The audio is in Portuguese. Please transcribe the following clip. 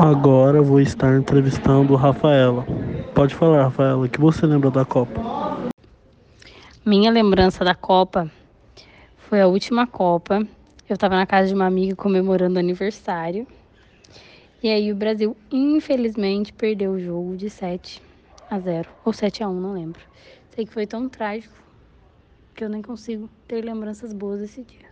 Agora vou estar entrevistando Rafaela. Pode falar, Rafaela, o que você lembra da Copa? Minha lembrança da Copa foi a última Copa. Eu estava na casa de uma amiga comemorando aniversário. E aí o Brasil, infelizmente, perdeu o jogo de 7 a 0 ou 7 a 1, não lembro. Sei que foi tão trágico que eu nem consigo ter lembranças boas desse dia.